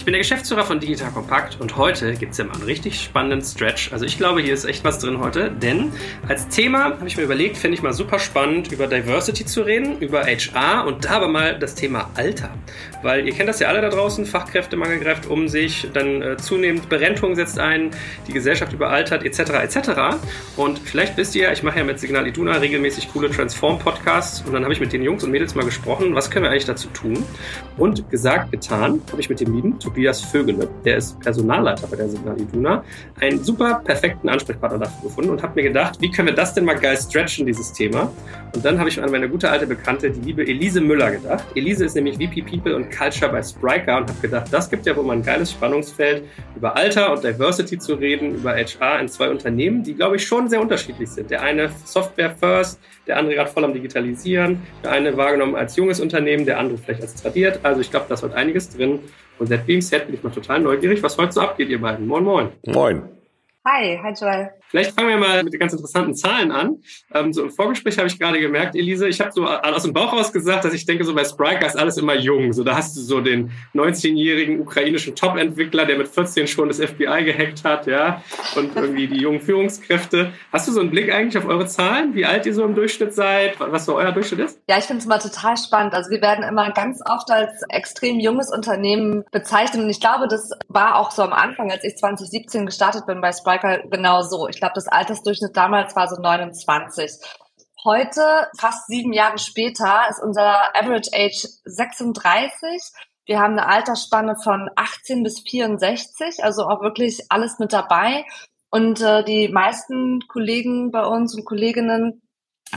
Ich bin der Geschäftsführer von Digital Compact und heute gibt es ja mal einen richtig spannenden Stretch. Also ich glaube, hier ist echt was drin heute, denn als Thema habe ich mir überlegt, finde ich mal super spannend, über Diversity zu reden, über HR und da aber mal das Thema Alter. Weil ihr kennt das ja alle da draußen, Fachkräftemangel greift um sich, dann äh, zunehmend Berentung setzt ein, die Gesellschaft überaltert etc. etc. Und vielleicht wisst ihr, ich mache ja mit Signal Iduna regelmäßig coole Transform-Podcasts und dann habe ich mit den Jungs und Mädels mal gesprochen, was können wir eigentlich dazu tun? Und gesagt, getan, habe ich mit dem lieben Tobias Vögele, der ist Personalleiter bei der Signal Iduna, einen super perfekten Ansprechpartner dafür gefunden und habe mir gedacht, wie können wir das denn mal geil stretchen, dieses Thema? Und dann habe ich an meine gute alte Bekannte, die liebe Elise Müller, gedacht. Elise ist nämlich VP People und Culture bei Spriker und habe gedacht, das gibt ja wohl mal ein geiles Spannungsfeld, über Alter und Diversity zu reden, über HR in zwei Unternehmen, die, glaube ich, schon sehr unterschiedlich sind. Der eine Software First, der andere gerade voll am Digitalisieren, der eine wahrgenommen als junges Unternehmen, der andere vielleicht als tradiert. Also ich glaube, da ist heute einiges drin. Und said, bin ich mal total neugierig, was heute so abgeht, ihr beiden. Moin, moin. Moin. Hi, hi Joel. Vielleicht fangen wir mal mit ganz interessanten Zahlen an. Ähm, so im Vorgespräch habe ich gerade gemerkt, Elise, ich habe so aus dem Bauch raus gesagt, dass ich denke, so bei Spriker ist alles immer jung. So da hast du so den 19-jährigen ukrainischen Top-Entwickler, der mit 14 schon das FBI gehackt hat, ja, und irgendwie die jungen Führungskräfte. Hast du so einen Blick eigentlich auf eure Zahlen, wie alt ihr so im Durchschnitt seid, was so euer Durchschnitt ist? Ja, ich finde es immer total spannend. Also wir werden immer ganz oft als extrem junges Unternehmen bezeichnet und ich glaube, das war auch so am Anfang, als ich 2017 gestartet bin bei Spriker, genau so. Ich glaube, das Altersdurchschnitt damals war so 29. Heute, fast sieben Jahre später, ist unser Average Age 36. Wir haben eine Altersspanne von 18 bis 64, also auch wirklich alles mit dabei. Und äh, die meisten Kollegen bei uns und Kolleginnen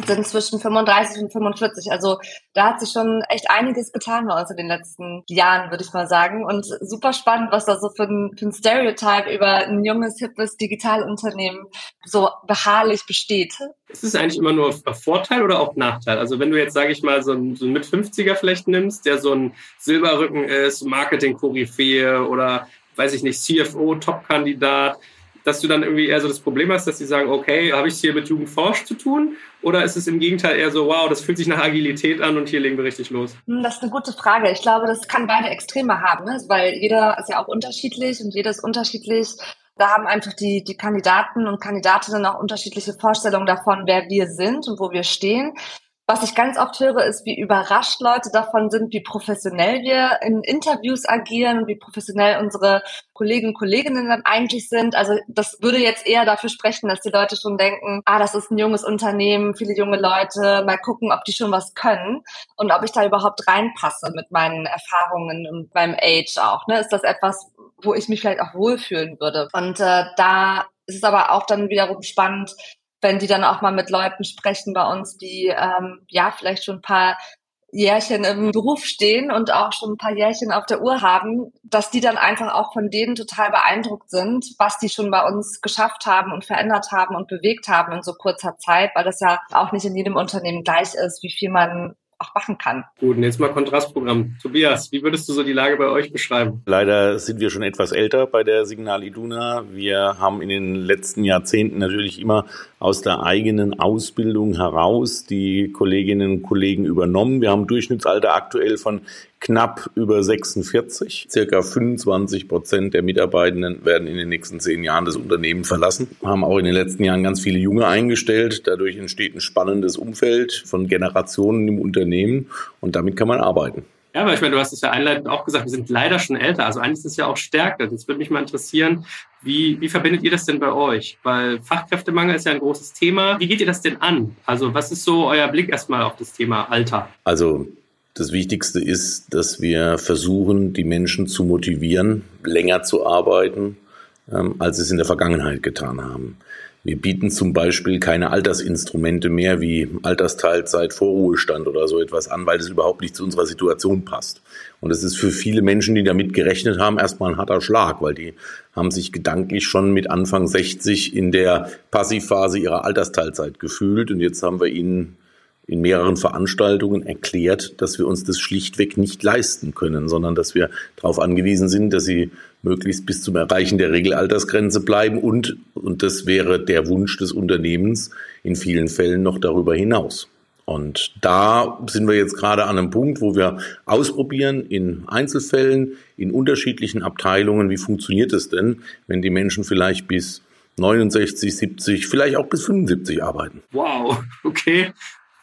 sind zwischen 35 und 45. Also da hat sich schon echt einiges getan bei uns in den letzten Jahren, würde ich mal sagen. Und super spannend, was da so für ein, für ein Stereotype über ein junges, hippes Digitalunternehmen so beharrlich besteht. Ist es eigentlich immer nur Vorteil oder auch Nachteil? Also wenn du jetzt, sage ich mal, so einen, so einen Mit-50er vielleicht nimmst, der so ein Silberrücken ist, Marketing-Koryphäe oder weiß ich nicht, CFO-Top-Kandidat, dass du dann irgendwie eher so das Problem hast, dass sie sagen, okay, habe ich es hier mit Jugendforsch zu tun? Oder ist es im Gegenteil eher so, wow, das fühlt sich nach Agilität an und hier legen wir richtig los? Hm, das ist eine gute Frage. Ich glaube, das kann beide Extreme haben, ne? weil jeder ist ja auch unterschiedlich und jeder ist unterschiedlich. Da haben einfach die, die Kandidaten und Kandidatinnen auch unterschiedliche Vorstellungen davon, wer wir sind und wo wir stehen. Was ich ganz oft höre, ist, wie überrascht Leute davon sind, wie professionell wir in Interviews agieren und wie professionell unsere Kollegen und Kolleginnen dann eigentlich sind. Also das würde jetzt eher dafür sprechen, dass die Leute schon denken, ah, das ist ein junges Unternehmen, viele junge Leute, mal gucken, ob die schon was können und ob ich da überhaupt reinpasse mit meinen Erfahrungen und meinem Age auch. Ne? Ist das etwas, wo ich mich vielleicht auch wohlfühlen würde? Und äh, da ist es aber auch dann wiederum spannend, wenn die dann auch mal mit Leuten sprechen bei uns, die ähm, ja vielleicht schon ein paar Jährchen im Beruf stehen und auch schon ein paar Jährchen auf der Uhr haben, dass die dann einfach auch von denen total beeindruckt sind, was die schon bei uns geschafft haben und verändert haben und bewegt haben in so kurzer Zeit, weil das ja auch nicht in jedem Unternehmen gleich ist, wie viel man auch machen kann. Gut, und jetzt mal Kontrastprogramm. Tobias, wie würdest du so die Lage bei euch beschreiben? Leider sind wir schon etwas älter bei der Signal Iduna. Wir haben in den letzten Jahrzehnten natürlich immer aus der eigenen Ausbildung heraus die Kolleginnen und Kollegen übernommen. Wir haben Durchschnittsalter aktuell von knapp über 46. Circa 25 Prozent der Mitarbeitenden werden in den nächsten zehn Jahren das Unternehmen verlassen. Wir haben auch in den letzten Jahren ganz viele Junge eingestellt. Dadurch entsteht ein spannendes Umfeld von Generationen im Unternehmen und damit kann man arbeiten. Ja, aber ich meine, du hast es ja einleitend auch gesagt, wir sind leider schon älter. Also eigentlich ist es ja auch Stärke. Das würde mich mal interessieren, wie, wie verbindet ihr das denn bei euch? Weil Fachkräftemangel ist ja ein großes Thema. Wie geht ihr das denn an? Also was ist so euer Blick erstmal auf das Thema Alter? Also das Wichtigste ist, dass wir versuchen, die Menschen zu motivieren, länger zu arbeiten, ähm, als sie es in der Vergangenheit getan haben. Wir bieten zum Beispiel keine Altersinstrumente mehr wie Altersteilzeit, Vorruhestand oder so etwas an, weil das überhaupt nicht zu unserer Situation passt. Und es ist für viele Menschen, die damit gerechnet haben, erstmal ein harter Schlag, weil die haben sich gedanklich schon mit Anfang 60 in der Passivphase ihrer Altersteilzeit gefühlt und jetzt haben wir ihnen in mehreren Veranstaltungen erklärt, dass wir uns das schlichtweg nicht leisten können, sondern dass wir darauf angewiesen sind, dass sie möglichst bis zum Erreichen der Regelaltersgrenze bleiben und, und das wäre der Wunsch des Unternehmens in vielen Fällen noch darüber hinaus. Und da sind wir jetzt gerade an einem Punkt, wo wir ausprobieren in Einzelfällen, in unterschiedlichen Abteilungen, wie funktioniert es denn, wenn die Menschen vielleicht bis 69, 70, vielleicht auch bis 75 arbeiten. Wow, okay.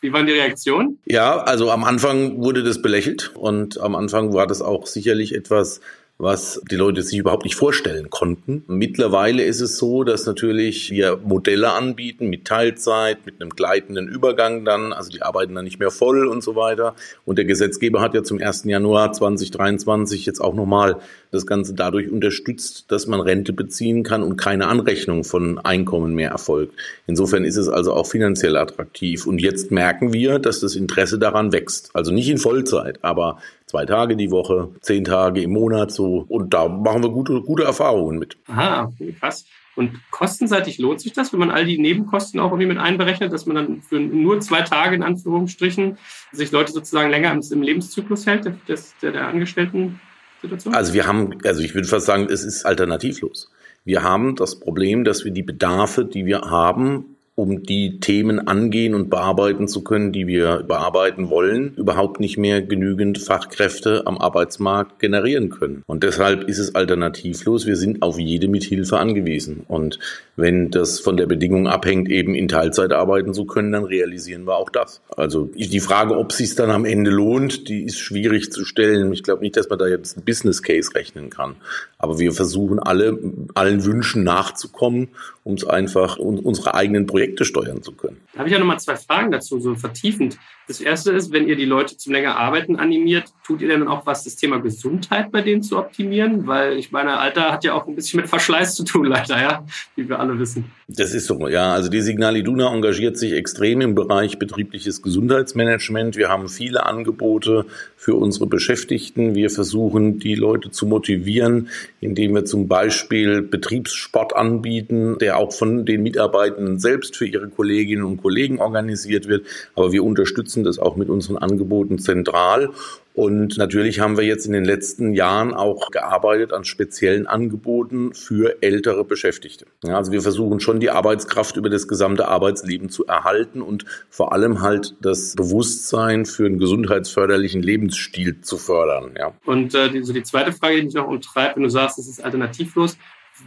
Wie waren die Reaktionen? Ja, also am Anfang wurde das belächelt und am Anfang war das auch sicherlich etwas, was die Leute sich überhaupt nicht vorstellen konnten. Mittlerweile ist es so, dass natürlich wir Modelle anbieten mit Teilzeit, mit einem gleitenden Übergang dann, also die arbeiten dann nicht mehr voll und so weiter. Und der Gesetzgeber hat ja zum 1. Januar 2023 jetzt auch nochmal das Ganze dadurch unterstützt, dass man Rente beziehen kann und keine Anrechnung von Einkommen mehr erfolgt. Insofern ist es also auch finanziell attraktiv. Und jetzt merken wir, dass das Interesse daran wächst. Also nicht in Vollzeit, aber zwei Tage die Woche, zehn Tage im Monat so. Und da machen wir gute, gute Erfahrungen mit. Aha, okay, krass. Und kostenseitig lohnt sich das, wenn man all die Nebenkosten auch irgendwie mit einberechnet, dass man dann für nur zwei Tage in Anführungsstrichen sich Leute sozusagen länger im Lebenszyklus hält, des, der, der Angestellten-Situation? Also wir haben, also ich würde fast sagen, es ist alternativlos. Wir haben das Problem, dass wir die Bedarfe, die wir haben, um die Themen angehen und bearbeiten zu können, die wir bearbeiten wollen, überhaupt nicht mehr genügend Fachkräfte am Arbeitsmarkt generieren können. Und deshalb ist es alternativlos. Wir sind auf jede Mithilfe angewiesen. Und wenn das von der Bedingung abhängt, eben in Teilzeit arbeiten zu können, dann realisieren wir auch das. Also die Frage, ob es sich dann am Ende lohnt, die ist schwierig zu stellen. Ich glaube nicht, dass man da jetzt einen Business Case rechnen kann. Aber wir versuchen alle, allen Wünschen nachzukommen, um es einfach, unsere eigenen Projekte steuern zu können. Da habe ich ja nochmal zwei Fragen dazu, so vertiefend. Das erste ist, wenn ihr die Leute zum länger Arbeiten animiert, tut ihr denn auch was, das Thema Gesundheit bei denen zu optimieren? Weil ich meine, Alter hat ja auch ein bisschen mit Verschleiß zu tun, leider, ja, wie wir alle wissen. Das ist so, ja. Also die Signal Iduna engagiert sich extrem im Bereich betriebliches Gesundheitsmanagement. Wir haben viele Angebote für unsere Beschäftigten. Wir versuchen, die Leute zu motivieren, indem wir zum Beispiel Betriebssport anbieten, der auch von den Mitarbeitenden selbst für ihre Kolleginnen und Kollegen organisiert wird. Aber wir unterstützen unterstützen das auch mit unseren Angeboten zentral. Und natürlich haben wir jetzt in den letzten Jahren auch gearbeitet an speziellen Angeboten für ältere Beschäftigte. Ja, also wir versuchen schon die Arbeitskraft über das gesamte Arbeitsleben zu erhalten und vor allem halt das Bewusstsein für einen gesundheitsförderlichen Lebensstil zu fördern. Ja. Und äh, die, so die zweite Frage, die mich noch umtreibt, wenn du sagst, es ist alternativlos,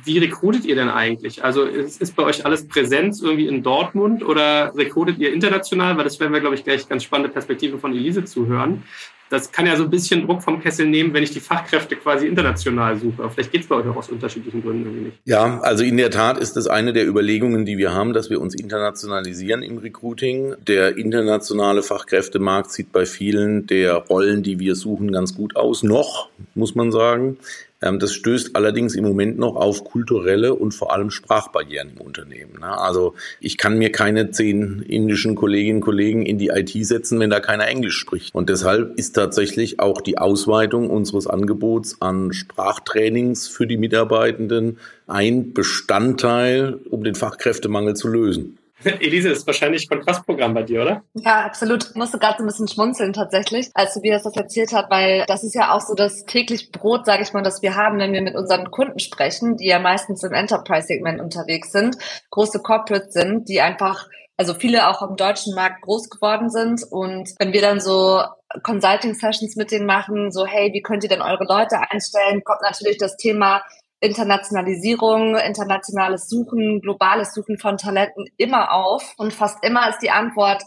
wie rekrutet ihr denn eigentlich? Also ist, ist bei euch alles Präsenz irgendwie in Dortmund oder rekrutet ihr international? Weil das werden wir, glaube ich, gleich ganz spannende Perspektive von Elise zuhören. Das kann ja so ein bisschen Druck vom Kessel nehmen, wenn ich die Fachkräfte quasi international suche. Vielleicht geht es bei euch auch aus unterschiedlichen Gründen irgendwie nicht. Ja, also in der Tat ist das eine der Überlegungen, die wir haben, dass wir uns internationalisieren im Recruiting. Der internationale Fachkräftemarkt sieht bei vielen der Rollen, die wir suchen, ganz gut aus. Noch, muss man sagen. Ähm, das stößt allerdings im Moment noch auf kulturelle und vor allem Sprachbarrieren im Unternehmen. Ne? Also ich kann mir keine zehn indischen Kolleginnen und Kollegen in die IT setzen, wenn da keiner Englisch spricht. Und deshalb ist tatsächlich auch die Ausweitung unseres Angebots an Sprachtrainings für die Mitarbeitenden ein Bestandteil, um den Fachkräftemangel zu lösen. Elise, ist wahrscheinlich Kontrastprogramm bei dir, oder? Ja, absolut. Ich musste gerade so ein bisschen schmunzeln tatsächlich, als Tobias das erzählt hat, weil das ist ja auch so das täglich Brot, sage ich mal, das wir haben, wenn wir mit unseren Kunden sprechen, die ja meistens im Enterprise-Segment unterwegs sind, große Corporates sind, die einfach also viele auch im deutschen Markt groß geworden sind. Und wenn wir dann so Consulting-Sessions mit denen machen, so, hey, wie könnt ihr denn eure Leute einstellen, kommt natürlich das Thema Internationalisierung, internationales Suchen, globales Suchen von Talenten immer auf. Und fast immer ist die Antwort,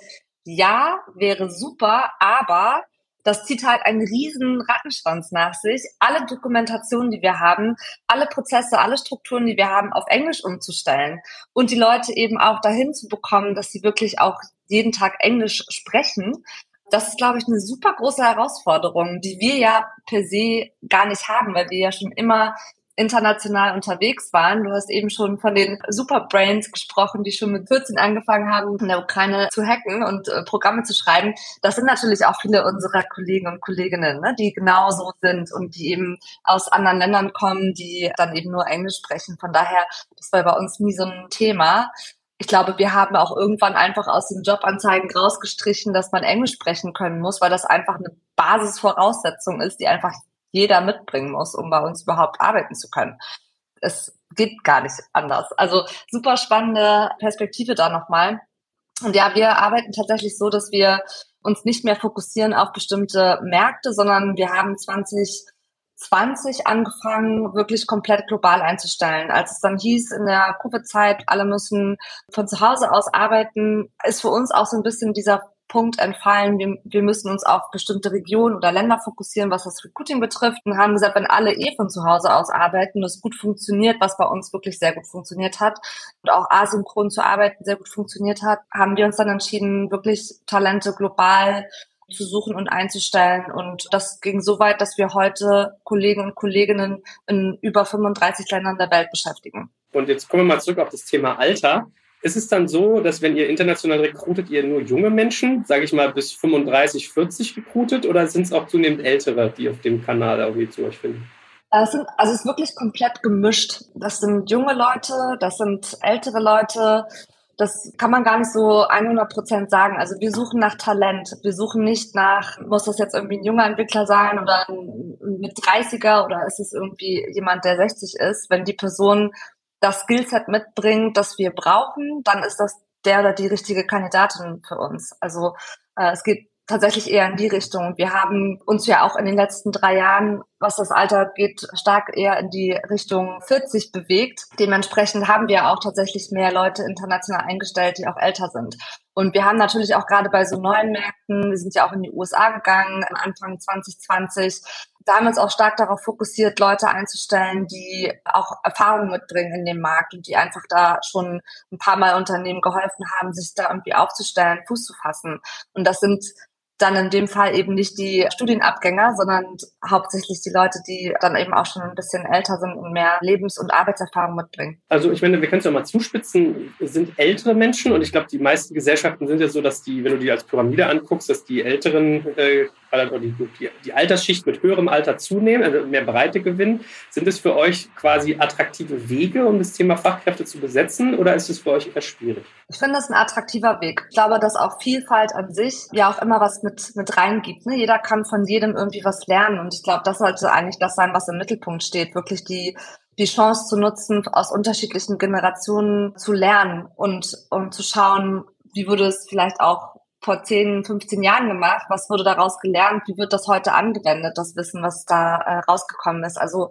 ja, wäre super, aber das zieht halt einen riesen Rattenschwanz nach sich. Alle Dokumentationen, die wir haben, alle Prozesse, alle Strukturen, die wir haben, auf Englisch umzustellen und die Leute eben auch dahin zu bekommen, dass sie wirklich auch jeden Tag Englisch sprechen. Das ist, glaube ich, eine super große Herausforderung, die wir ja per se gar nicht haben, weil wir ja schon immer international unterwegs waren. Du hast eben schon von den Superbrains gesprochen, die schon mit 14 angefangen haben, in der Ukraine zu hacken und äh, Programme zu schreiben. Das sind natürlich auch viele unserer Kollegen und Kolleginnen, ne, die genauso sind und die eben aus anderen Ländern kommen, die dann eben nur Englisch sprechen. Von daher, das war bei uns nie so ein Thema. Ich glaube, wir haben auch irgendwann einfach aus den Jobanzeigen rausgestrichen, dass man Englisch sprechen können muss, weil das einfach eine Basisvoraussetzung ist, die einfach jeder mitbringen muss, um bei uns überhaupt arbeiten zu können. Es geht gar nicht anders. Also super spannende Perspektive da nochmal. Und ja, wir arbeiten tatsächlich so, dass wir uns nicht mehr fokussieren auf bestimmte Märkte, sondern wir haben 20 20 angefangen, wirklich komplett global einzustellen. Als es dann hieß in der Covid-Zeit, alle müssen von zu Hause aus arbeiten, ist für uns auch so ein bisschen dieser Punkt entfallen, wir, wir müssen uns auf bestimmte Regionen oder Länder fokussieren, was das Recruiting betrifft. Und haben gesagt, wenn alle eh von zu Hause aus arbeiten, das gut funktioniert, was bei uns wirklich sehr gut funktioniert hat und auch asynchron zu arbeiten sehr gut funktioniert hat, haben wir uns dann entschieden, wirklich Talente global zu suchen und einzustellen. Und das ging so weit, dass wir heute Kollegen und Kolleginnen in über 35 Ländern der Welt beschäftigen. Und jetzt kommen wir mal zurück auf das Thema Alter. Ist es dann so, dass wenn ihr international rekrutet, ihr nur junge Menschen, sage ich mal bis 35, 40 rekrutet oder sind es auch zunehmend ältere, die auf dem Kanal irgendwie zu euch finden? Das sind, also es ist wirklich komplett gemischt. Das sind junge Leute, das sind ältere Leute, das kann man gar nicht so 100 Prozent sagen. Also wir suchen nach Talent. Wir suchen nicht nach, muss das jetzt irgendwie ein junger Entwickler sein oder ein mit 30er oder ist es irgendwie jemand, der 60 ist. Wenn die Person das Skillset mitbringt, das wir brauchen, dann ist das der oder die richtige Kandidatin für uns. Also äh, es geht tatsächlich eher in die Richtung. Wir haben uns ja auch in den letzten drei Jahren, was das Alter geht, stark eher in die Richtung 40 bewegt. Dementsprechend haben wir auch tatsächlich mehr Leute international eingestellt, die auch älter sind. Und wir haben natürlich auch gerade bei so neuen Märkten, wir sind ja auch in die USA gegangen, Anfang 2020, da haben wir uns auch stark darauf fokussiert, Leute einzustellen, die auch Erfahrung mitbringen in dem Markt und die einfach da schon ein paar Mal Unternehmen geholfen haben, sich da irgendwie aufzustellen, Fuß zu fassen. Und das sind dann in dem Fall eben nicht die Studienabgänger, sondern hauptsächlich die Leute, die dann eben auch schon ein bisschen älter sind und mehr Lebens- und Arbeitserfahrung mitbringen. Also ich meine, wir können es ja mal zuspitzen, sind ältere Menschen und ich glaube, die meisten Gesellschaften sind ja so, dass die, wenn du die als Pyramide anguckst, dass die älteren äh, die, die, die Altersschicht mit höherem Alter zunehmen, also mehr Breite gewinnen. Sind es für euch quasi attraktive Wege, um das Thema Fachkräfte zu besetzen oder ist es für euch eher schwierig? Ich finde das ein attraktiver Weg. Ich glaube, dass auch Vielfalt an sich ja auch immer was mit, mit reingibt. Ne? Jeder kann von jedem irgendwie was lernen und ich glaube, das sollte eigentlich das sein, was im Mittelpunkt steht. Wirklich die die Chance zu nutzen, aus unterschiedlichen Generationen zu lernen und, und zu schauen, wie würde es vielleicht auch vor 10, 15 Jahren gemacht? Was wurde daraus gelernt? Wie wird das heute angewendet, das Wissen, was da äh, rausgekommen ist? Also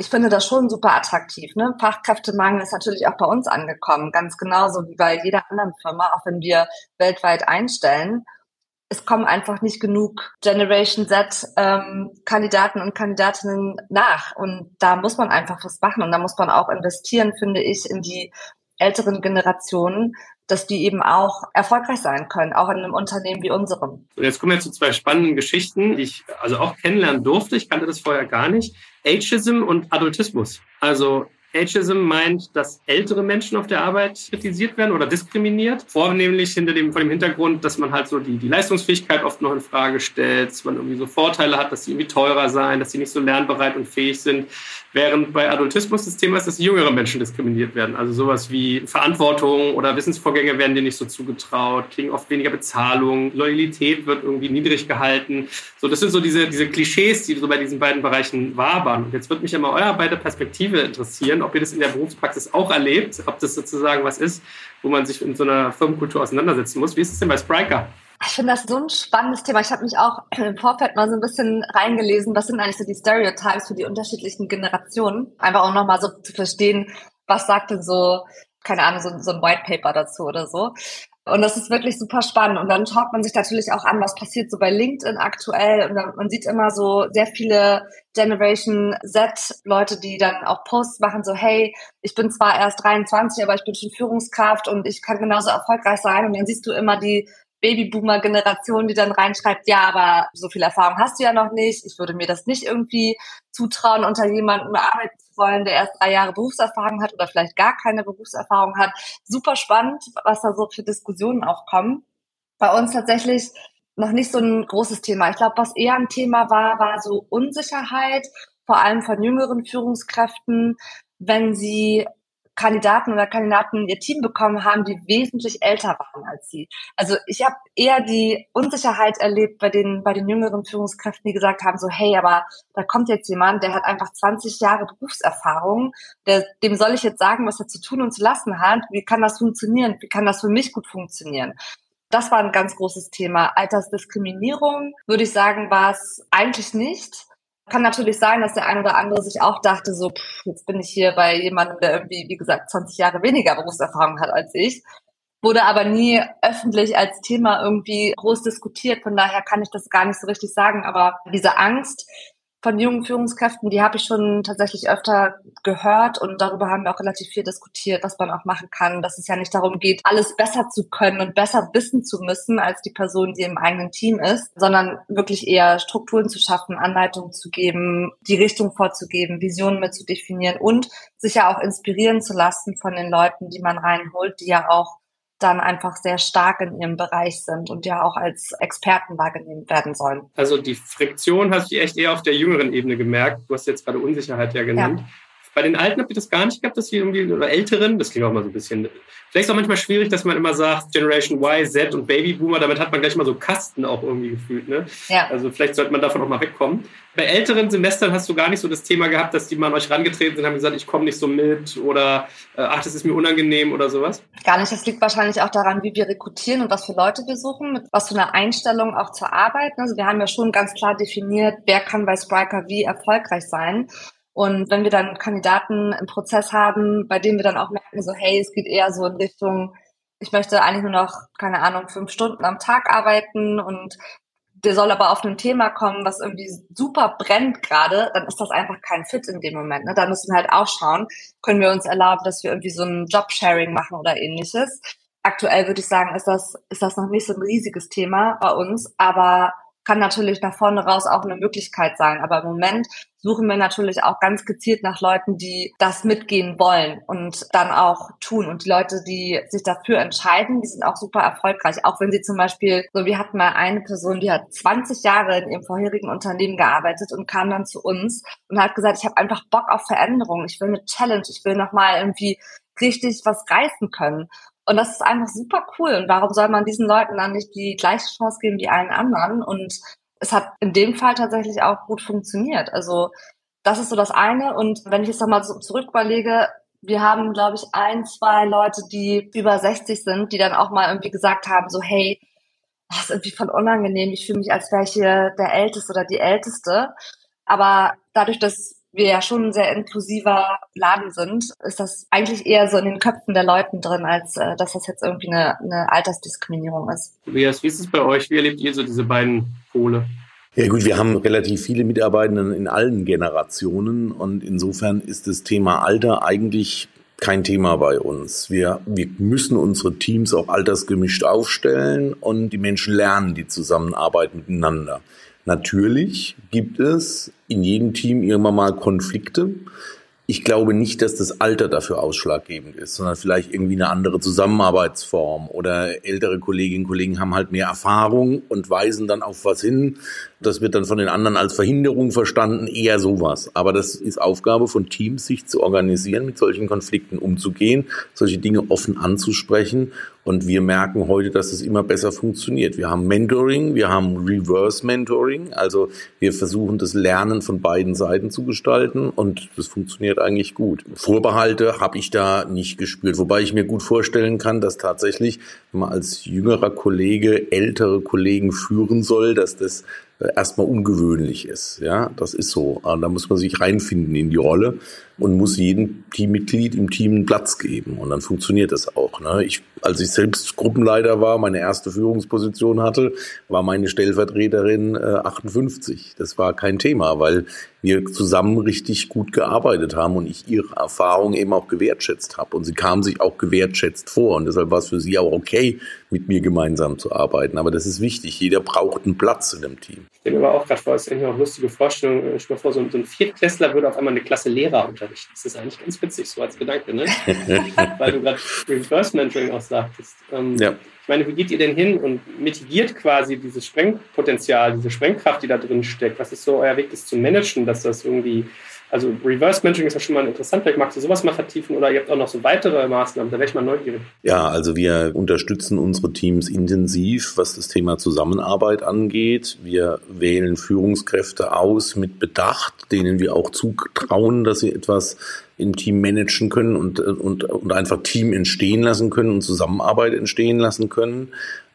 ich finde das schon super attraktiv. Ne? Fachkräftemangel ist natürlich auch bei uns angekommen, ganz genauso wie bei jeder anderen Firma, auch wenn wir weltweit einstellen. Es kommen einfach nicht genug Generation Z ähm, Kandidaten und Kandidatinnen nach. Und da muss man einfach was machen. Und da muss man auch investieren, finde ich, in die älteren Generationen, dass die eben auch erfolgreich sein können, auch in einem Unternehmen wie unserem. Und jetzt kommen wir zu zwei spannenden Geschichten, die ich also auch kennenlernen durfte. Ich kannte das vorher gar nicht. Ageism und Adultismus. Also Ageism meint, dass ältere Menschen auf der Arbeit kritisiert werden oder diskriminiert. Vornehmlich hinter dem, vor dem Hintergrund, dass man halt so die, die Leistungsfähigkeit oft noch in Frage stellt, dass man irgendwie so Vorteile hat, dass sie irgendwie teurer sein, dass sie nicht so lernbereit und fähig sind. Während bei Adultismus das Thema ist, dass jüngere Menschen diskriminiert werden. Also sowas wie Verantwortung oder Wissensvorgänge werden dir nicht so zugetraut, kriegen oft weniger Bezahlung, Loyalität wird irgendwie niedrig gehalten. So, das sind so diese, diese Klischees, die so bei diesen beiden Bereichen wabern. Und jetzt würde mich mal eure beide Perspektive interessieren, ob ihr das in der Berufspraxis auch erlebt, ob das sozusagen was ist, wo man sich in so einer Firmenkultur auseinandersetzen muss. Wie ist es denn bei Spriker? Ich finde das so ein spannendes Thema. Ich habe mich auch im Vorfeld mal so ein bisschen reingelesen, was sind eigentlich so die Stereotypes für die unterschiedlichen Generationen. Einfach auch nochmal so zu verstehen, was sagt denn so, keine Ahnung, so, so ein White Paper dazu oder so. Und das ist wirklich super spannend. Und dann schaut man sich natürlich auch an, was passiert so bei LinkedIn aktuell. Und man sieht immer so sehr viele Generation Z Leute, die dann auch Posts machen, so, hey, ich bin zwar erst 23, aber ich bin schon Führungskraft und ich kann genauso erfolgreich sein. Und dann siehst du immer die Babyboomer-Generation, die dann reinschreibt, ja, aber so viel Erfahrung hast du ja noch nicht. Ich würde mir das nicht irgendwie zutrauen, unter jemandem arbeiten wollen, der erst drei Jahre Berufserfahrung hat oder vielleicht gar keine Berufserfahrung hat. Super spannend, was da so für Diskussionen auch kommen. Bei uns tatsächlich noch nicht so ein großes Thema. Ich glaube, was eher ein Thema war, war so Unsicherheit, vor allem von jüngeren Führungskräften, wenn sie Kandidaten oder Kandidaten ihr Team bekommen haben, die wesentlich älter waren als sie. Also ich habe eher die Unsicherheit erlebt bei den, bei den jüngeren Führungskräften, die gesagt haben, so hey, aber da kommt jetzt jemand, der hat einfach 20 Jahre Berufserfahrung, der, dem soll ich jetzt sagen, was er zu tun und zu lassen hat, wie kann das funktionieren, wie kann das für mich gut funktionieren. Das war ein ganz großes Thema. Altersdiskriminierung, würde ich sagen, war es eigentlich nicht. Kann natürlich sein, dass der ein oder andere sich auch dachte, so, pff, jetzt bin ich hier bei jemandem, der irgendwie, wie gesagt, 20 Jahre weniger Berufserfahrung hat als ich. Wurde aber nie öffentlich als Thema irgendwie groß diskutiert. Von daher kann ich das gar nicht so richtig sagen. Aber diese Angst, von jungen Führungskräften, die habe ich schon tatsächlich öfter gehört und darüber haben wir auch relativ viel diskutiert, was man auch machen kann, dass es ja nicht darum geht, alles besser zu können und besser wissen zu müssen als die Person, die im eigenen Team ist, sondern wirklich eher Strukturen zu schaffen, Anleitungen zu geben, die Richtung vorzugeben, Visionen mit zu definieren und sich ja auch inspirieren zu lassen von den Leuten, die man reinholt, die ja auch dann einfach sehr stark in ihrem Bereich sind und ja auch als Experten wahrgenommen werden sollen. Also die Friktion hast du echt eher auf der jüngeren Ebene gemerkt. Du hast jetzt gerade Unsicherheit ja genannt. Ja. Bei den Alten habt ihr das gar nicht gehabt, dass sie irgendwie, oder Älteren, das klingt auch mal so ein bisschen, vielleicht ist auch manchmal schwierig, dass man immer sagt, Generation Y, Z und Babyboomer, damit hat man gleich mal so Kasten auch irgendwie gefühlt, ne? Ja. Also vielleicht sollte man davon auch mal wegkommen. Bei älteren Semestern hast du gar nicht so das Thema gehabt, dass die mal an euch rangetreten sind, haben gesagt, ich komme nicht so mit oder äh, ach, das ist mir unangenehm oder sowas? Gar nicht. Das liegt wahrscheinlich auch daran, wie wir rekrutieren und was für Leute wir suchen, mit was für eine Einstellung auch zur Arbeit. Also wir haben ja schon ganz klar definiert, wer kann bei Spriker wie erfolgreich sein. Und wenn wir dann Kandidaten im Prozess haben, bei denen wir dann auch merken, so, hey, es geht eher so in Richtung, ich möchte eigentlich nur noch, keine Ahnung, fünf Stunden am Tag arbeiten und der soll aber auf ein Thema kommen, was irgendwie super brennt gerade, dann ist das einfach kein Fit in dem Moment. Ne? Da müssen wir halt auch schauen, können wir uns erlauben, dass wir irgendwie so ein Jobsharing machen oder ähnliches. Aktuell würde ich sagen, ist das, ist das noch nicht so ein riesiges Thema bei uns, aber kann natürlich nach vorne raus auch eine Möglichkeit sein. Aber im Moment suchen wir natürlich auch ganz gezielt nach Leuten, die das mitgehen wollen und dann auch tun. Und die Leute, die sich dafür entscheiden, die sind auch super erfolgreich. Auch wenn sie zum Beispiel, so wir hatten mal eine Person, die hat 20 Jahre in ihrem vorherigen Unternehmen gearbeitet und kam dann zu uns und hat gesagt, ich habe einfach Bock auf Veränderung. Ich will eine Challenge. Ich will nochmal irgendwie richtig was reißen können. Und das ist einfach super cool. Und warum soll man diesen Leuten dann nicht die gleiche Chance geben wie allen anderen? Und es hat in dem Fall tatsächlich auch gut funktioniert. Also das ist so das eine. Und wenn ich jetzt nochmal so zurück überlege, wir haben, glaube ich, ein, zwei Leute, die über 60 sind, die dann auch mal irgendwie gesagt haben, so, hey, das ist irgendwie voll unangenehm. Ich fühle mich, als wäre ich hier der Älteste oder die Älteste. Aber dadurch, dass wir ja schon ein sehr inklusiver Laden sind, ist das eigentlich eher so in den Köpfen der Leuten drin, als äh, dass das jetzt irgendwie eine, eine Altersdiskriminierung ist. Tobias, wie ist es bei euch? Wie erlebt ihr so diese beiden Pole? Ja gut, wir haben relativ viele Mitarbeitenden in allen Generationen und insofern ist das Thema Alter eigentlich kein Thema bei uns. Wir, wir müssen unsere Teams auch altersgemischt aufstellen und die Menschen lernen die Zusammenarbeit miteinander. Natürlich gibt es in jedem Team irgendwann mal Konflikte. Ich glaube nicht, dass das Alter dafür ausschlaggebend ist, sondern vielleicht irgendwie eine andere Zusammenarbeitsform oder ältere Kolleginnen und Kollegen haben halt mehr Erfahrung und weisen dann auf was hin, das wird dann von den anderen als Verhinderung verstanden, eher sowas. Aber das ist Aufgabe von Teams, sich zu organisieren, mit solchen Konflikten umzugehen, solche Dinge offen anzusprechen. Und wir merken heute, dass es immer besser funktioniert. Wir haben Mentoring, wir haben Reverse Mentoring. Also wir versuchen das Lernen von beiden Seiten zu gestalten und das funktioniert eigentlich gut. Vorbehalte habe ich da nicht gespürt. Wobei ich mir gut vorstellen kann, dass tatsächlich, wenn man als jüngerer Kollege ältere Kollegen führen soll, dass das erstmal ungewöhnlich ist. Ja, das ist so. Da muss man sich reinfinden in die Rolle und muss jedem Teammitglied im Team einen Platz geben. Und dann funktioniert das auch. Ne? Ich, als ich selbst Gruppenleiter war, meine erste Führungsposition hatte, war meine Stellvertreterin äh, 58. Das war kein Thema, weil wir zusammen richtig gut gearbeitet haben und ich ihre Erfahrung eben auch gewertschätzt habe. Und sie kam sich auch gewertschätzt vor. Und deshalb war es für sie auch okay, mit mir gemeinsam zu arbeiten. Aber das ist wichtig. Jeder braucht einen Platz in dem Team. Ich stelle mir aber auch gerade vor, es ist eigentlich auch eine lustige Vorstellung. Ich stelle mir vor, so ein Viertklässler würde auf einmal eine Klasse Lehrer unterrichten. Das ist eigentlich ganz witzig, so als Gedanke, ne? Weil du gerade Reverse Mentoring auch sagtest. Ähm, ja. Ich meine, wie geht ihr denn hin und mitigiert quasi dieses Sprengpotenzial, diese Sprengkraft, die da drin steckt? Was ist so euer Weg, das zu managen, dass das irgendwie Also Reverse Mentoring ist ja schon mal interessant. Vielleicht magst du sowas mal vertiefen oder ihr habt auch noch so weitere Maßnahmen. Da wäre ich mal neugierig. Ja, also wir unterstützen unsere Teams intensiv, was das Thema Zusammenarbeit angeht. Wir wählen Führungskräfte aus mit Bedacht, denen wir auch zutrauen, dass sie etwas im Team managen können und, und, und einfach Team entstehen lassen können und Zusammenarbeit entstehen lassen können.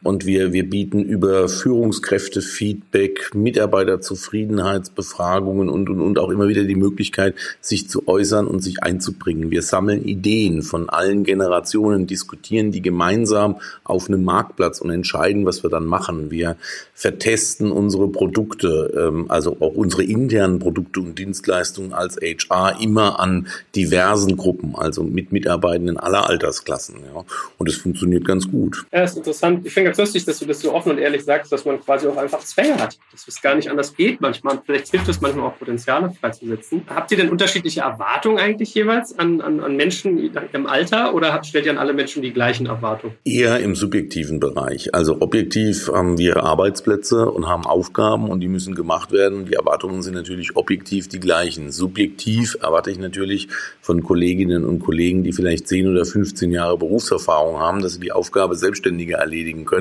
Und wir, wir bieten über Führungskräfte-Feedback, Mitarbeiterzufriedenheitsbefragungen und, und, und auch immer wieder die Möglichkeit, sich zu äußern und sich einzubringen. Wir sammeln Ideen von allen Generationen, diskutieren die gemeinsam auf einem Marktplatz und entscheiden, was wir dann machen. Wir vertesten unsere Produkte, ähm, also auch unsere internen Produkte und Dienstleistungen als HR immer an diversen Gruppen, also mit Mitarbeitenden aller Altersklassen. Und es funktioniert ganz gut. Ja, ist interessant. Ich finde ganz lustig, dass du das so offen und ehrlich sagst, dass man quasi auch einfach Zwänge hat, dass es gar nicht anders geht manchmal. Vielleicht hilft es manchmal auch Potenziale freizusetzen. Habt ihr denn unterschiedliche Erwartungen eigentlich jeweils an, an, an Menschen im Alter oder stellt ihr an alle Menschen die gleichen Erwartungen? Eher im subjektiven Bereich. Also objektiv haben wir Arbeitsplätze und haben Aufgaben und die müssen gemacht werden. Die Erwartungen sind natürlich objektiv die gleichen. Subjektiv erwarte ich natürlich von Kolleginnen und Kollegen, die vielleicht 10 oder 15 Jahre Berufserfahrung haben, dass sie die Aufgabe selbstständiger erledigen können,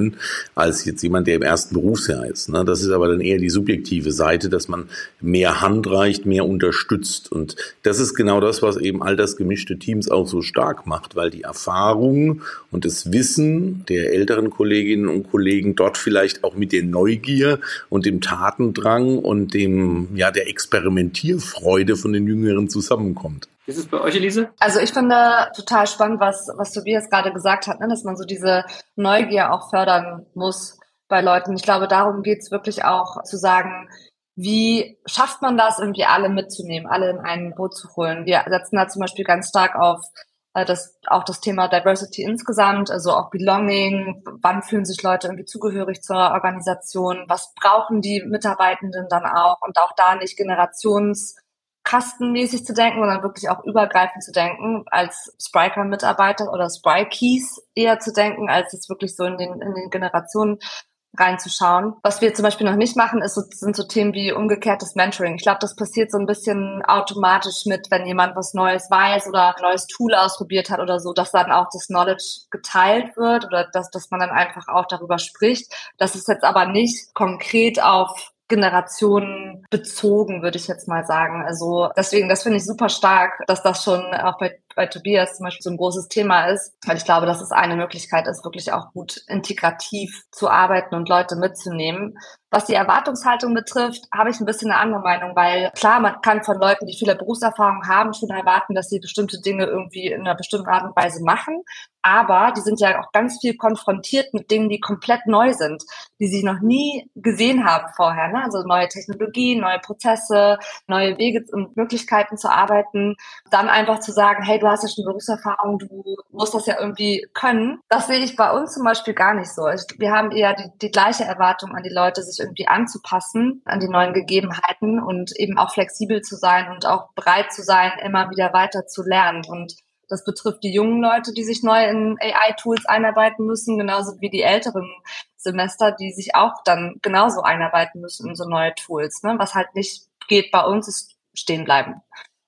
als jetzt jemand, der im ersten Berufsjahr ist. Ne? Das ist aber dann eher die subjektive Seite, dass man mehr Hand reicht, mehr unterstützt. Und das ist genau das, was eben all das gemischte Teams auch so stark macht, weil die Erfahrung und das Wissen der älteren Kolleginnen und Kollegen dort vielleicht auch mit der Neugier und dem Tatendrang und dem, ja, der Experimentierfreude von den Jüngeren zusammenkommt. Ist es bei euch, Elise? Also ich finde total spannend, was, was Tobias gerade gesagt hat, ne? dass man so diese Neugier auch fördern muss bei Leuten. Ich glaube, darum geht's wirklich auch zu sagen, wie schafft man das, irgendwie alle mitzunehmen, alle in ein Boot zu holen? Wir setzen da zum Beispiel ganz stark auf äh, das, auch das Thema Diversity insgesamt, also auch Belonging, wann fühlen sich Leute irgendwie zugehörig zur Organisation, was brauchen die Mitarbeitenden dann auch und auch da nicht generations kastenmäßig zu denken, sondern wirklich auch übergreifend zu denken, als Spriker-Mitarbeiter oder Spry-Keys eher zu denken, als jetzt wirklich so in den, in den Generationen reinzuschauen. Was wir zum Beispiel noch nicht machen, ist so, sind so Themen wie umgekehrtes Mentoring. Ich glaube, das passiert so ein bisschen automatisch mit, wenn jemand was Neues weiß oder ein neues Tool ausprobiert hat oder so, dass dann auch das Knowledge geteilt wird oder dass, dass man dann einfach auch darüber spricht. Das ist jetzt aber nicht konkret auf Generationen bezogen, würde ich jetzt mal sagen. Also deswegen, das finde ich super stark, dass das schon auch bei bei Tobias zum Beispiel so ein großes Thema ist, weil ich glaube, dass es eine Möglichkeit ist, wirklich auch gut integrativ zu arbeiten und Leute mitzunehmen. Was die Erwartungshaltung betrifft, habe ich ein bisschen eine andere Meinung, weil klar, man kann von Leuten, die viele Berufserfahrung haben, schon erwarten, dass sie bestimmte Dinge irgendwie in einer bestimmten Art und Weise machen. Aber die sind ja auch ganz viel konfrontiert mit Dingen, die komplett neu sind, die sie noch nie gesehen haben vorher. Ne? Also neue Technologien, neue Prozesse, neue Wege und Möglichkeiten zu arbeiten. Dann einfach zu sagen, hey, du hast ja schon Berufserfahrung, du musst das ja irgendwie können. Das sehe ich bei uns zum Beispiel gar nicht so. Wir haben eher die, die gleiche Erwartung an die Leute, sich irgendwie anzupassen an die neuen Gegebenheiten und eben auch flexibel zu sein und auch bereit zu sein, immer wieder weiter zu lernen. Und das betrifft die jungen Leute, die sich neu in AI-Tools einarbeiten müssen, genauso wie die älteren Semester, die sich auch dann genauso einarbeiten müssen in so neue Tools. Ne? Was halt nicht geht bei uns, ist stehen bleiben.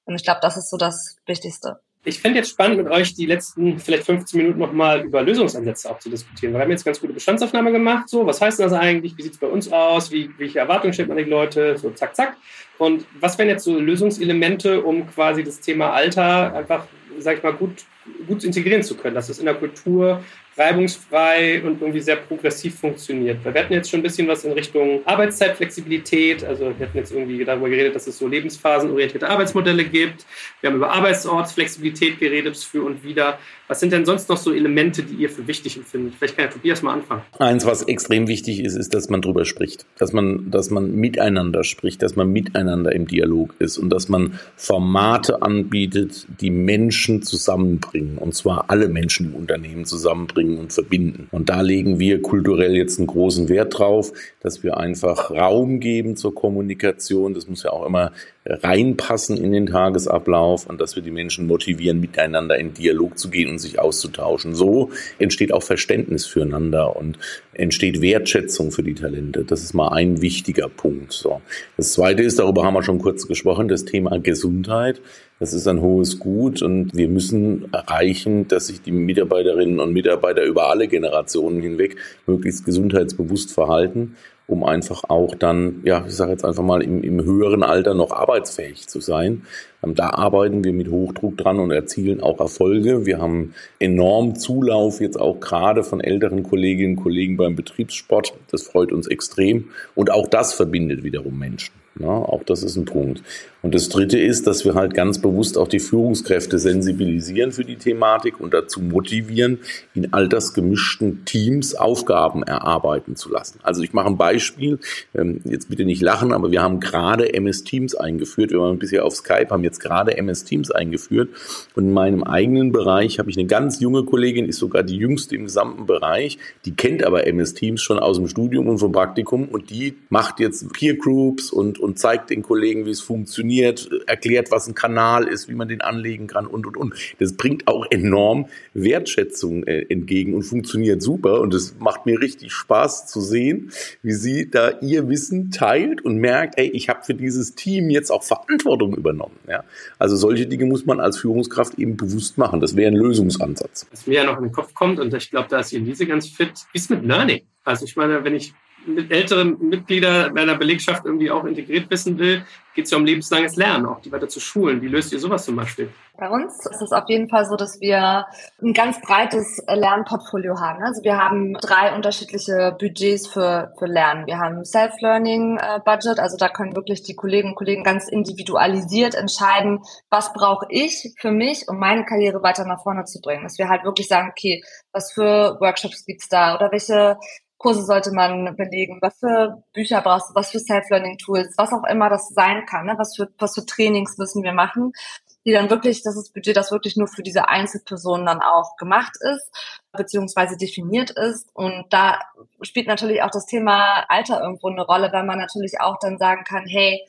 Und ich glaube, das ist so das Wichtigste. Ich fände jetzt spannend, mit euch die letzten vielleicht 15 Minuten nochmal über Lösungsansätze auch zu diskutieren. Wir haben jetzt ganz gute Bestandsaufnahme gemacht. So, was heißt das eigentlich? Wie sieht es bei uns aus? Wie, welche Erwartungen stellt man an die Leute? So, zack, zack. Und was wären jetzt so Lösungselemente, um quasi das Thema Alter einfach, sag ich mal, gut, gut integrieren zu können, dass es in der Kultur reibungsfrei und irgendwie sehr progressiv funktioniert. Wir hatten jetzt schon ein bisschen was in Richtung Arbeitszeitflexibilität. Also wir hatten jetzt irgendwie darüber geredet, dass es so lebensphasenorientierte Arbeitsmodelle gibt. Wir haben über Arbeitsortsflexibilität geredet, für und wieder. Was sind denn sonst noch so Elemente, die ihr für wichtig empfindet? Vielleicht kann ja Tobias mal anfangen. Eins, was extrem wichtig ist, ist, dass man drüber spricht. Dass man, dass man miteinander spricht, dass man miteinander im Dialog ist und dass man Formate anbietet, die Menschen zusammenbringen. Und zwar alle Menschen im Unternehmen zusammenbringen zusammenbringen und verbinden. Und da legen wir kulturell jetzt einen großen Wert drauf, dass wir einfach Raum geben zur Kommunikation. Das muss ja auch immer reinpassen in den Tagesablauf und dass wir die Menschen motivieren, miteinander in Dialog zu gehen und sich auszutauschen. So entsteht auch Verständnis füreinander und entsteht Wertschätzung für die Talente. Das ist mal ein wichtiger Punkt. So. Das zweite ist, darüber haben wir schon kurz gesprochen, das Thema Gesundheit. Das ist ein hohes Gut und wir müssen erreichen, dass sich die Mitarbeiterinnen und Mitarbeiter über alle Generationen hinweg möglichst gesundheitsbewusst verhalten um einfach auch dann, ja, ich sage jetzt einfach mal, im, im höheren Alter noch arbeitsfähig zu sein. Ähm, da arbeiten wir mit Hochdruck dran und erzielen auch Erfolge. Wir haben enorm Zulauf jetzt auch gerade von älteren Kolleginnen und Kollegen beim Betriebssport. Das freut uns extrem. Und auch das verbindet wiederum Menschen. Ja, auch das ist ein Punkt. Und das Dritte ist, dass wir halt ganz bewusst auch die Führungskräfte sensibilisieren für die Thematik und dazu motivieren, in altersgemischten Teams Aufgaben erarbeiten zu lassen. Also ich mache ein Beispiel, ähm, jetzt bitte nicht lachen, aber wir haben gerade MS Teams eingeführt. Wir waren bisher auf Skype, haben jetzt gerade MS Teams eingeführt. Und in meinem eigenen Bereich habe ich eine ganz junge Kollegin, ist sogar die jüngste im gesamten Bereich, die kennt aber MS Teams schon aus dem Studium und vom Praktikum und die macht jetzt Peer Groups und, und zeigt den Kollegen, wie es funktioniert, erklärt, was ein Kanal ist, wie man den anlegen kann und, und, und. Das bringt auch enorm Wertschätzung äh, entgegen und funktioniert super. Und es macht mir richtig Spaß zu sehen, wie sie da ihr Wissen teilt und merkt, ey, ich habe für dieses Team jetzt auch Verantwortung übernommen. Ja? Also solche Dinge muss man als Führungskraft eben bewusst machen. Das wäre ein Lösungsansatz. Was mir ja noch in den Kopf kommt, und ich glaube, da ist Elise ganz fit, ist mit Learning. Also ich meine, wenn ich mit älteren Mitglieder meiner Belegschaft irgendwie auch integriert wissen will, geht es ja um lebenslanges Lernen, auch die weiter zu schulen. Wie löst ihr sowas zum Beispiel? Bei uns ist es auf jeden Fall so, dass wir ein ganz breites Lernportfolio haben. Also wir haben drei unterschiedliche Budgets für, für Lernen. Wir haben Self-Learning-Budget, also da können wirklich die Kolleginnen und Kollegen ganz individualisiert entscheiden, was brauche ich für mich, um meine Karriere weiter nach vorne zu bringen. Dass wir halt wirklich sagen, okay, was für Workshops gibt's da oder welche Kurse sollte man belegen, was für Bücher brauchst du, was für Self-Learning-Tools, was auch immer das sein kann, ne? was, für, was für Trainings müssen wir machen, die dann wirklich, das ist Budget, das wirklich nur für diese Einzelpersonen dann auch gemacht ist, beziehungsweise definiert ist. Und da spielt natürlich auch das Thema Alter irgendwo eine Rolle, weil man natürlich auch dann sagen kann, hey,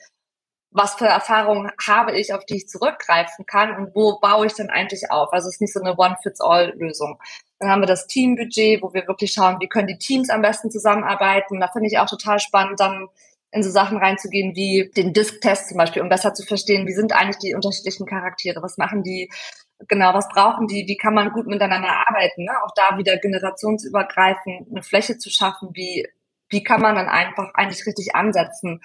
was für Erfahrungen habe ich, auf die ich zurückgreifen kann und wo baue ich denn eigentlich auf? Also es ist nicht so eine One-Fits-All-Lösung. Dann haben wir das Teambudget, wo wir wirklich schauen, wie können die Teams am besten zusammenarbeiten. Da finde ich auch total spannend, dann in so Sachen reinzugehen wie den Disk-Test zum Beispiel, um besser zu verstehen, wie sind eigentlich die unterschiedlichen Charaktere, was machen die, genau, was brauchen die, wie kann man gut miteinander arbeiten. Ne? Auch da wieder generationsübergreifend eine Fläche zu schaffen, wie, wie kann man dann einfach eigentlich richtig ansetzen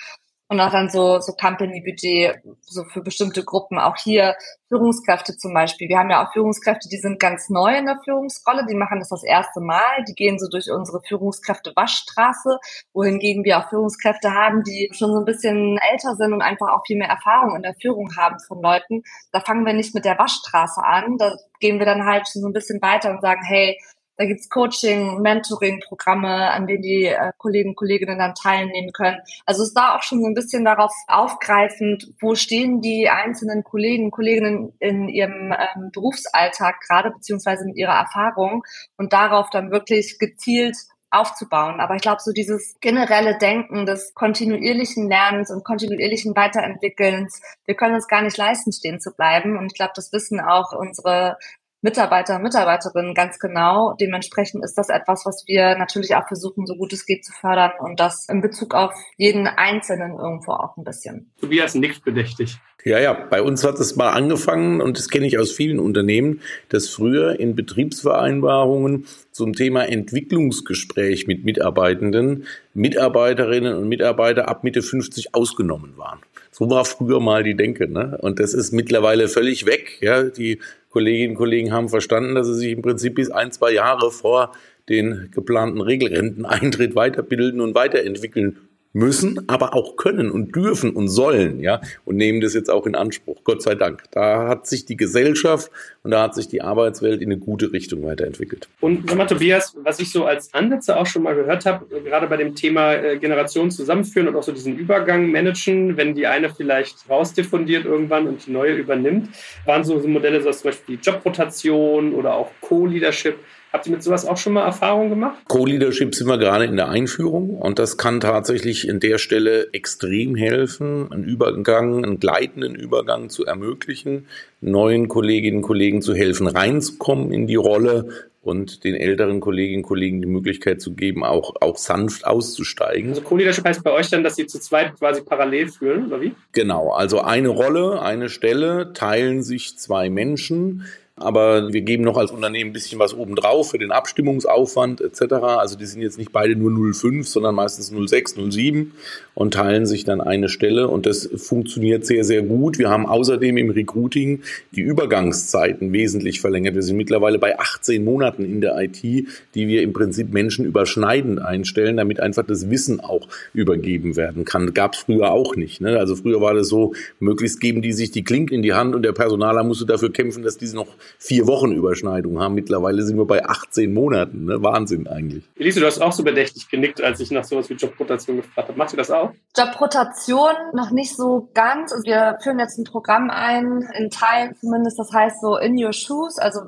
und auch dann so, so Company-Budget, so für bestimmte Gruppen. Auch hier Führungskräfte zum Beispiel. Wir haben ja auch Führungskräfte, die sind ganz neu in der Führungsrolle, die machen das das erste Mal, die gehen so durch unsere Führungskräfte-Waschstraße, wohingegen wir auch Führungskräfte haben, die schon so ein bisschen älter sind und einfach auch viel mehr Erfahrung in der Führung haben von Leuten. Da fangen wir nicht mit der Waschstraße an, da gehen wir dann halt schon so ein bisschen weiter und sagen, hey, da gibt's Coaching, Mentoring-Programme, an denen die äh, Kollegen und Kolleginnen dann teilnehmen können. Also ist da auch schon so ein bisschen darauf aufgreifend, wo stehen die einzelnen Kollegen und Kolleginnen in ihrem ähm, Berufsalltag gerade, beziehungsweise mit ihrer Erfahrung und darauf dann wirklich gezielt aufzubauen. Aber ich glaube, so dieses generelle Denken des kontinuierlichen Lernens und kontinuierlichen Weiterentwickelns, wir können uns gar nicht leisten, stehen zu bleiben. Und ich glaube, das wissen auch unsere Mitarbeiter und Mitarbeiterinnen ganz genau. Dementsprechend ist das etwas, was wir natürlich auch versuchen, so gut es geht zu fördern und das in Bezug auf jeden Einzelnen irgendwo auch ein bisschen. Tobias nickt bedächtig. Ja, ja, bei uns hat es mal angefangen und das kenne ich aus vielen Unternehmen, dass früher in Betriebsvereinbarungen zum Thema Entwicklungsgespräch mit Mitarbeitenden Mitarbeiterinnen und Mitarbeiter ab Mitte 50 ausgenommen waren. So war früher mal die Denke, ne? Und das ist mittlerweile völlig weg. Ja, die Kolleginnen und Kollegen haben verstanden, dass sie sich im Prinzip bis ein, zwei Jahre vor den geplanten Regelrenteneintritt weiterbilden und weiterentwickeln müssen, aber auch können und dürfen und sollen, ja, und nehmen das jetzt auch in Anspruch. Gott sei Dank. Da hat sich die Gesellschaft und da hat sich die Arbeitswelt in eine gute Richtung weiterentwickelt. Und sag mal, Tobias, was ich so als Ansätze auch schon mal gehört habe, gerade bei dem Thema äh, Generationen zusammenführen und auch so diesen Übergang managen, wenn die eine vielleicht rausdiffundiert irgendwann und die neue übernimmt, waren so, Modelle, so zum Beispiel die Jobrotation oder auch Co-Leadership. Habt ihr mit sowas auch schon mal Erfahrungen gemacht? Co-Leadership sind wir gerade in der Einführung und das kann tatsächlich in der Stelle extrem helfen, einen Übergang, einen gleitenden Übergang zu ermöglichen, neuen Kolleginnen und Kollegen zu helfen, reinzukommen in die Rolle, und den älteren Kolleginnen und Kollegen die Möglichkeit zu geben, auch, auch sanft auszusteigen. Also Co-Leadership heißt bei euch dann, dass sie zu zweit quasi parallel führen, oder wie? Genau, also eine Rolle, eine Stelle, teilen sich zwei Menschen aber wir geben noch als Unternehmen ein bisschen was obendrauf für den Abstimmungsaufwand etc. Also die sind jetzt nicht beide nur 05, sondern meistens 06, 07 und teilen sich dann eine Stelle und das funktioniert sehr, sehr gut. Wir haben außerdem im Recruiting die Übergangszeiten wesentlich verlängert. Wir sind mittlerweile bei 18 Monaten in der IT, die wir im Prinzip Menschen überschneidend einstellen, damit einfach das Wissen auch übergeben werden kann. Gab es früher auch nicht. Ne? Also früher war das so, möglichst geben die sich die Klinke in die Hand und der Personaler musste dafür kämpfen, dass diese noch vier Wochen Überschneidung haben. Mittlerweile sind wir bei 18 Monaten. Ne? Wahnsinn eigentlich. Elise, du hast auch so bedächtig genickt, als ich nach sowas wie Jobrotation gefragt habe. Machst du das auch? Jobrotation noch nicht so ganz. Also wir führen jetzt ein Programm ein, in Teilen zumindest. Das heißt so in your shoes. Also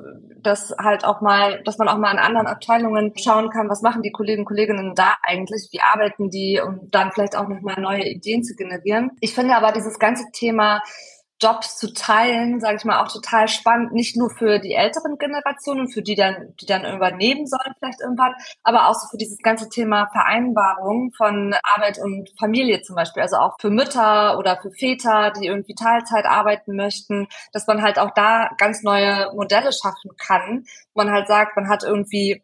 dass halt auch mal, dass man auch mal in anderen Abteilungen schauen kann, was machen die Kollegen und Kolleginnen da eigentlich, wie arbeiten die, um dann vielleicht auch nochmal neue Ideen zu generieren. Ich finde aber dieses ganze Thema Jobs zu teilen, sage ich mal, auch total spannend, nicht nur für die älteren Generationen, für die dann, die dann übernehmen sollen vielleicht irgendwann, aber auch so für dieses ganze Thema Vereinbarung von Arbeit und Familie zum Beispiel, also auch für Mütter oder für Väter, die irgendwie Teilzeit arbeiten möchten, dass man halt auch da ganz neue Modelle schaffen kann, man halt sagt, man hat irgendwie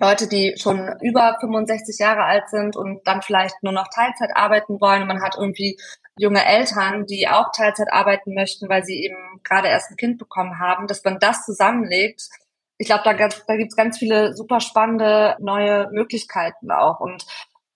Leute, die schon über 65 Jahre alt sind und dann vielleicht nur noch Teilzeit arbeiten wollen. Man hat irgendwie junge Eltern, die auch Teilzeit arbeiten möchten, weil sie eben gerade erst ein Kind bekommen haben, dass man das zusammenlegt. Ich glaube, da, da gibt es ganz viele super spannende neue Möglichkeiten auch. Und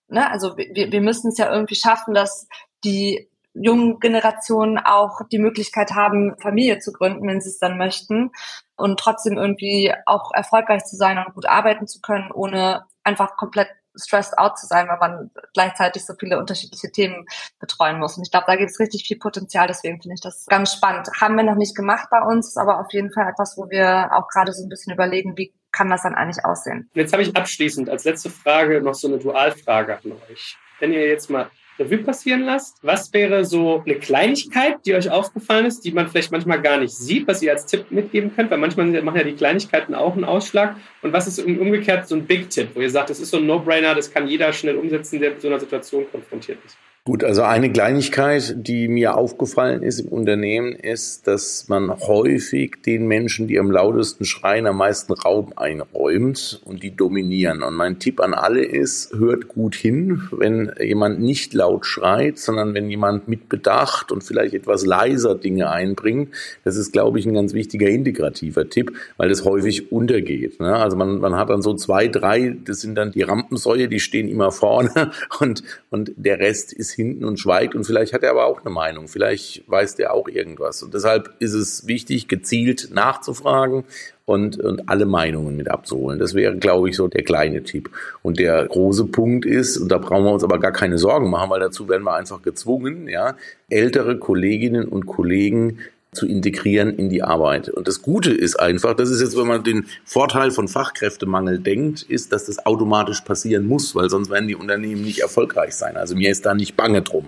ne, also wir, wir müssen es ja irgendwie schaffen, dass die jungen Generationen auch die Möglichkeit haben, Familie zu gründen, wenn sie es dann möchten und trotzdem irgendwie auch erfolgreich zu sein und gut arbeiten zu können, ohne einfach komplett stressed out zu sein, weil man gleichzeitig so viele unterschiedliche Themen betreuen muss. Und ich glaube, da gibt es richtig viel Potenzial, deswegen finde ich das ganz spannend. Haben wir noch nicht gemacht bei uns, aber auf jeden Fall etwas, wo wir auch gerade so ein bisschen überlegen, wie kann das dann eigentlich aussehen. Jetzt habe ich abschließend als letzte Frage noch so eine Dualfrage an euch. Wenn ihr jetzt mal Revue passieren lasst. Was wäre so eine Kleinigkeit, die euch aufgefallen ist, die man vielleicht manchmal gar nicht sieht, was ihr als Tipp mitgeben könnt? Weil manchmal machen ja die Kleinigkeiten auch einen Ausschlag. Und was ist umgekehrt so ein Big-Tipp, wo ihr sagt, das ist so ein No-Brainer, das kann jeder schnell umsetzen, der mit so einer Situation konfrontiert ist? Gut, also eine Kleinigkeit, die mir aufgefallen ist im Unternehmen, ist, dass man häufig den Menschen, die am lautesten schreien, am meisten Raum einräumt und die dominieren. Und mein Tipp an alle ist, hört gut hin, wenn jemand nicht laut schreit, sondern wenn jemand mit Bedacht und vielleicht etwas leiser Dinge einbringt. Das ist, glaube ich, ein ganz wichtiger integrativer Tipp, weil das häufig untergeht. Ne? Also man, man hat dann so zwei, drei, das sind dann die Rampensäue, die stehen immer vorne und, und der Rest ist hinten und schweigt und vielleicht hat er aber auch eine Meinung, vielleicht weiß der auch irgendwas. Und deshalb ist es wichtig, gezielt nachzufragen und, und alle Meinungen mit abzuholen. Das wäre, glaube ich, so der kleine Tipp. Und der große Punkt ist, und da brauchen wir uns aber gar keine Sorgen machen, weil dazu werden wir einfach gezwungen, ja, ältere Kolleginnen und Kollegen zu integrieren in die Arbeit. Und das Gute ist einfach, das ist jetzt, wenn man den Vorteil von Fachkräftemangel denkt, ist, dass das automatisch passieren muss, weil sonst werden die Unternehmen nicht erfolgreich sein. Also mir ist da nicht bange drum.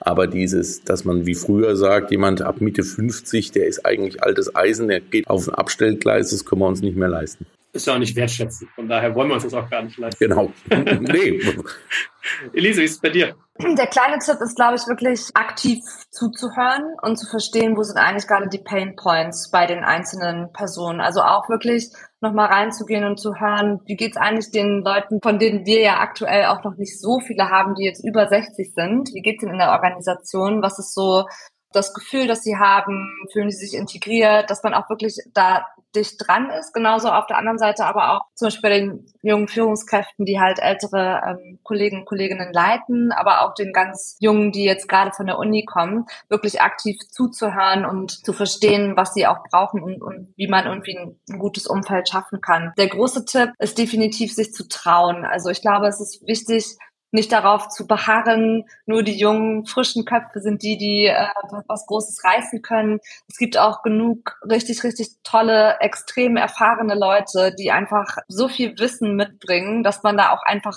Aber dieses, dass man wie früher sagt, jemand ab Mitte 50, der ist eigentlich altes Eisen, der geht auf ein Abstellgleis, das können wir uns nicht mehr leisten ist ja auch nicht wertschätzend. Von daher wollen wir uns das auch gar nicht leisten. Genau. nee. Elise, wie ist es bei dir? Der kleine Tipp ist, glaube ich, wirklich aktiv zuzuhören und zu verstehen, wo sind eigentlich gerade die Pain Points bei den einzelnen Personen. Also auch wirklich nochmal reinzugehen und zu hören, wie geht's eigentlich den Leuten, von denen wir ja aktuell auch noch nicht so viele haben, die jetzt über 60 sind. Wie geht's ihnen in der Organisation? Was ist so das Gefühl, dass sie haben, fühlen sie sich integriert, dass man auch wirklich da dicht dran ist. Genauso auf der anderen Seite aber auch zum Beispiel bei den jungen Führungskräften, die halt ältere ähm, Kollegen und Kolleginnen leiten, aber auch den ganz Jungen, die jetzt gerade von der Uni kommen, wirklich aktiv zuzuhören und zu verstehen, was sie auch brauchen und, und wie man irgendwie ein, ein gutes Umfeld schaffen kann. Der große Tipp ist definitiv, sich zu trauen. Also ich glaube, es ist wichtig, nicht darauf zu beharren, nur die jungen, frischen Köpfe sind die, die äh, was Großes reißen können. Es gibt auch genug richtig, richtig tolle, extrem erfahrene Leute, die einfach so viel Wissen mitbringen, dass man da auch einfach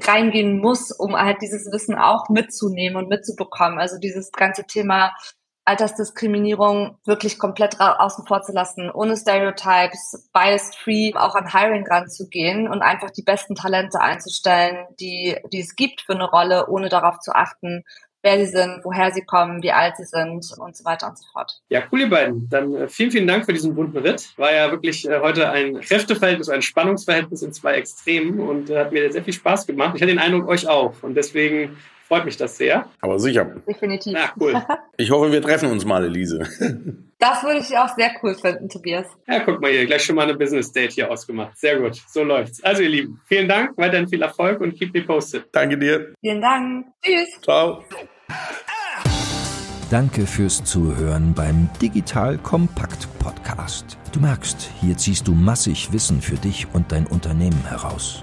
reingehen muss, um halt dieses Wissen auch mitzunehmen und mitzubekommen. Also dieses ganze Thema Altersdiskriminierung wirklich komplett außen vor zu lassen, ohne Stereotypes, bias-free auch an Hiring ranzugehen und einfach die besten Talente einzustellen, die, die es gibt für eine Rolle, ohne darauf zu achten, wer sie sind, woher sie kommen, wie alt sie sind und so weiter und so fort. Ja, cool, ihr beiden. Dann äh, vielen, vielen Dank für diesen bunten Ritt. War ja wirklich äh, heute ein Kräfteverhältnis, ein Spannungsverhältnis in zwei Extremen und äh, hat mir sehr viel Spaß gemacht. Ich hatte den Eindruck, euch auch. Und deswegen freut mich das sehr. Aber sicher. Definitiv. Ja, cool. Ich hoffe, wir treffen uns mal, Elise. Das würde ich auch sehr cool finden, Tobias. Ja, guck mal hier, gleich schon mal eine Business Date hier ausgemacht. Sehr gut, so läuft's. Also ihr Lieben, vielen Dank, weiterhin viel Erfolg und keep me posted. Danke dir. Vielen Dank. Tschüss. Ciao. Danke fürs Zuhören beim Digital Kompakt Podcast. Du merkst, hier ziehst du massig Wissen für dich und dein Unternehmen heraus.